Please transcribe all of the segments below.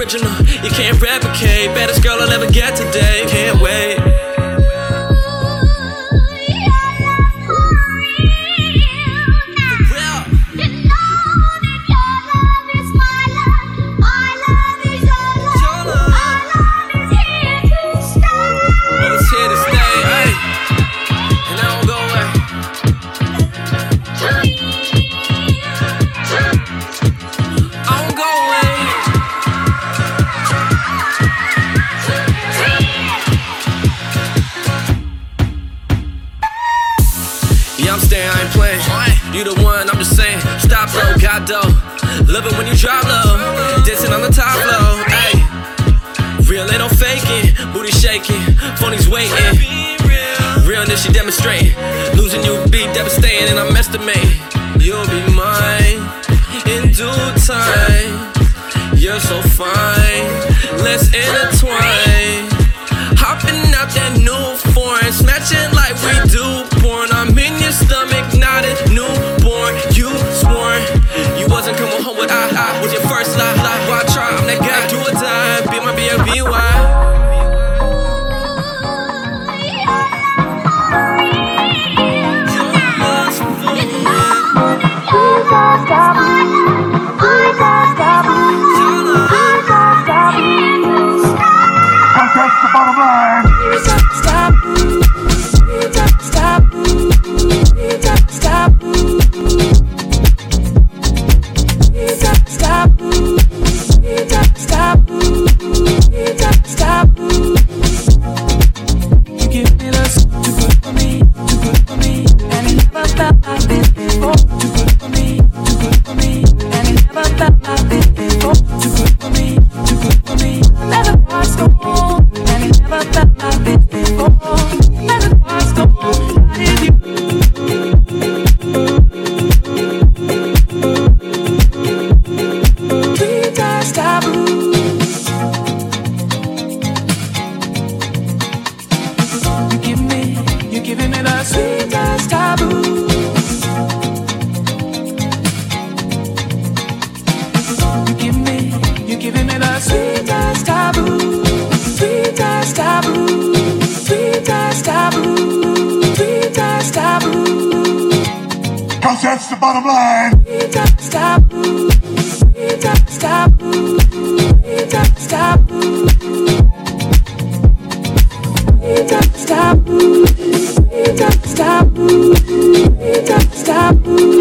original. You can't replicate. Baddest girl I'll ever get today. demonstrate. Losing you would be devastating, and I'm estimating. that's the bottom line. Stop. Stop. Stop. Stop. Stop. Stop. Stop.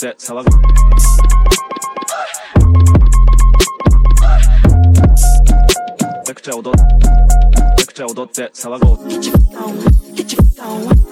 Set salam. Tekçe odot. Get your phone. Get your.